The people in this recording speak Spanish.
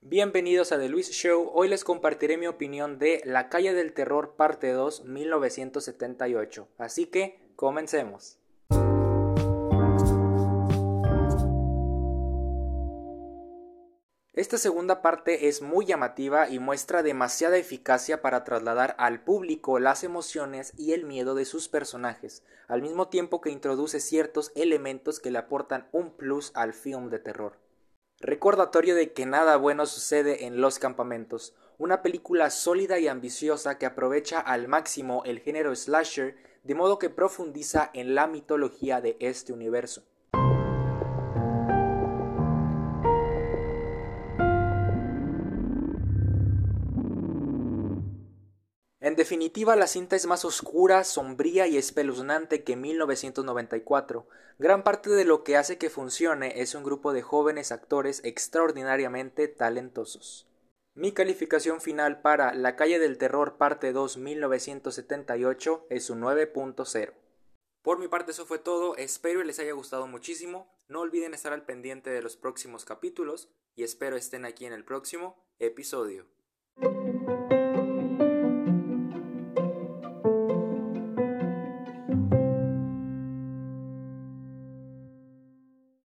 Bienvenidos a The Luis Show. Hoy les compartiré mi opinión de La calle del terror parte 2 1978. Así que comencemos. Esta segunda parte es muy llamativa y muestra demasiada eficacia para trasladar al público las emociones y el miedo de sus personajes, al mismo tiempo que introduce ciertos elementos que le aportan un plus al film de terror. Recordatorio de que nada bueno sucede en los campamentos, una película sólida y ambiciosa que aprovecha al máximo el género slasher de modo que profundiza en la mitología de este universo. En definitiva, la cinta es más oscura, sombría y espeluznante que 1994. Gran parte de lo que hace que funcione es un grupo de jóvenes actores extraordinariamente talentosos. Mi calificación final para La calle del terror parte 2 1978 es un 9.0. Por mi parte eso fue todo, espero les haya gustado muchísimo, no olviden estar al pendiente de los próximos capítulos y espero estén aquí en el próximo episodio.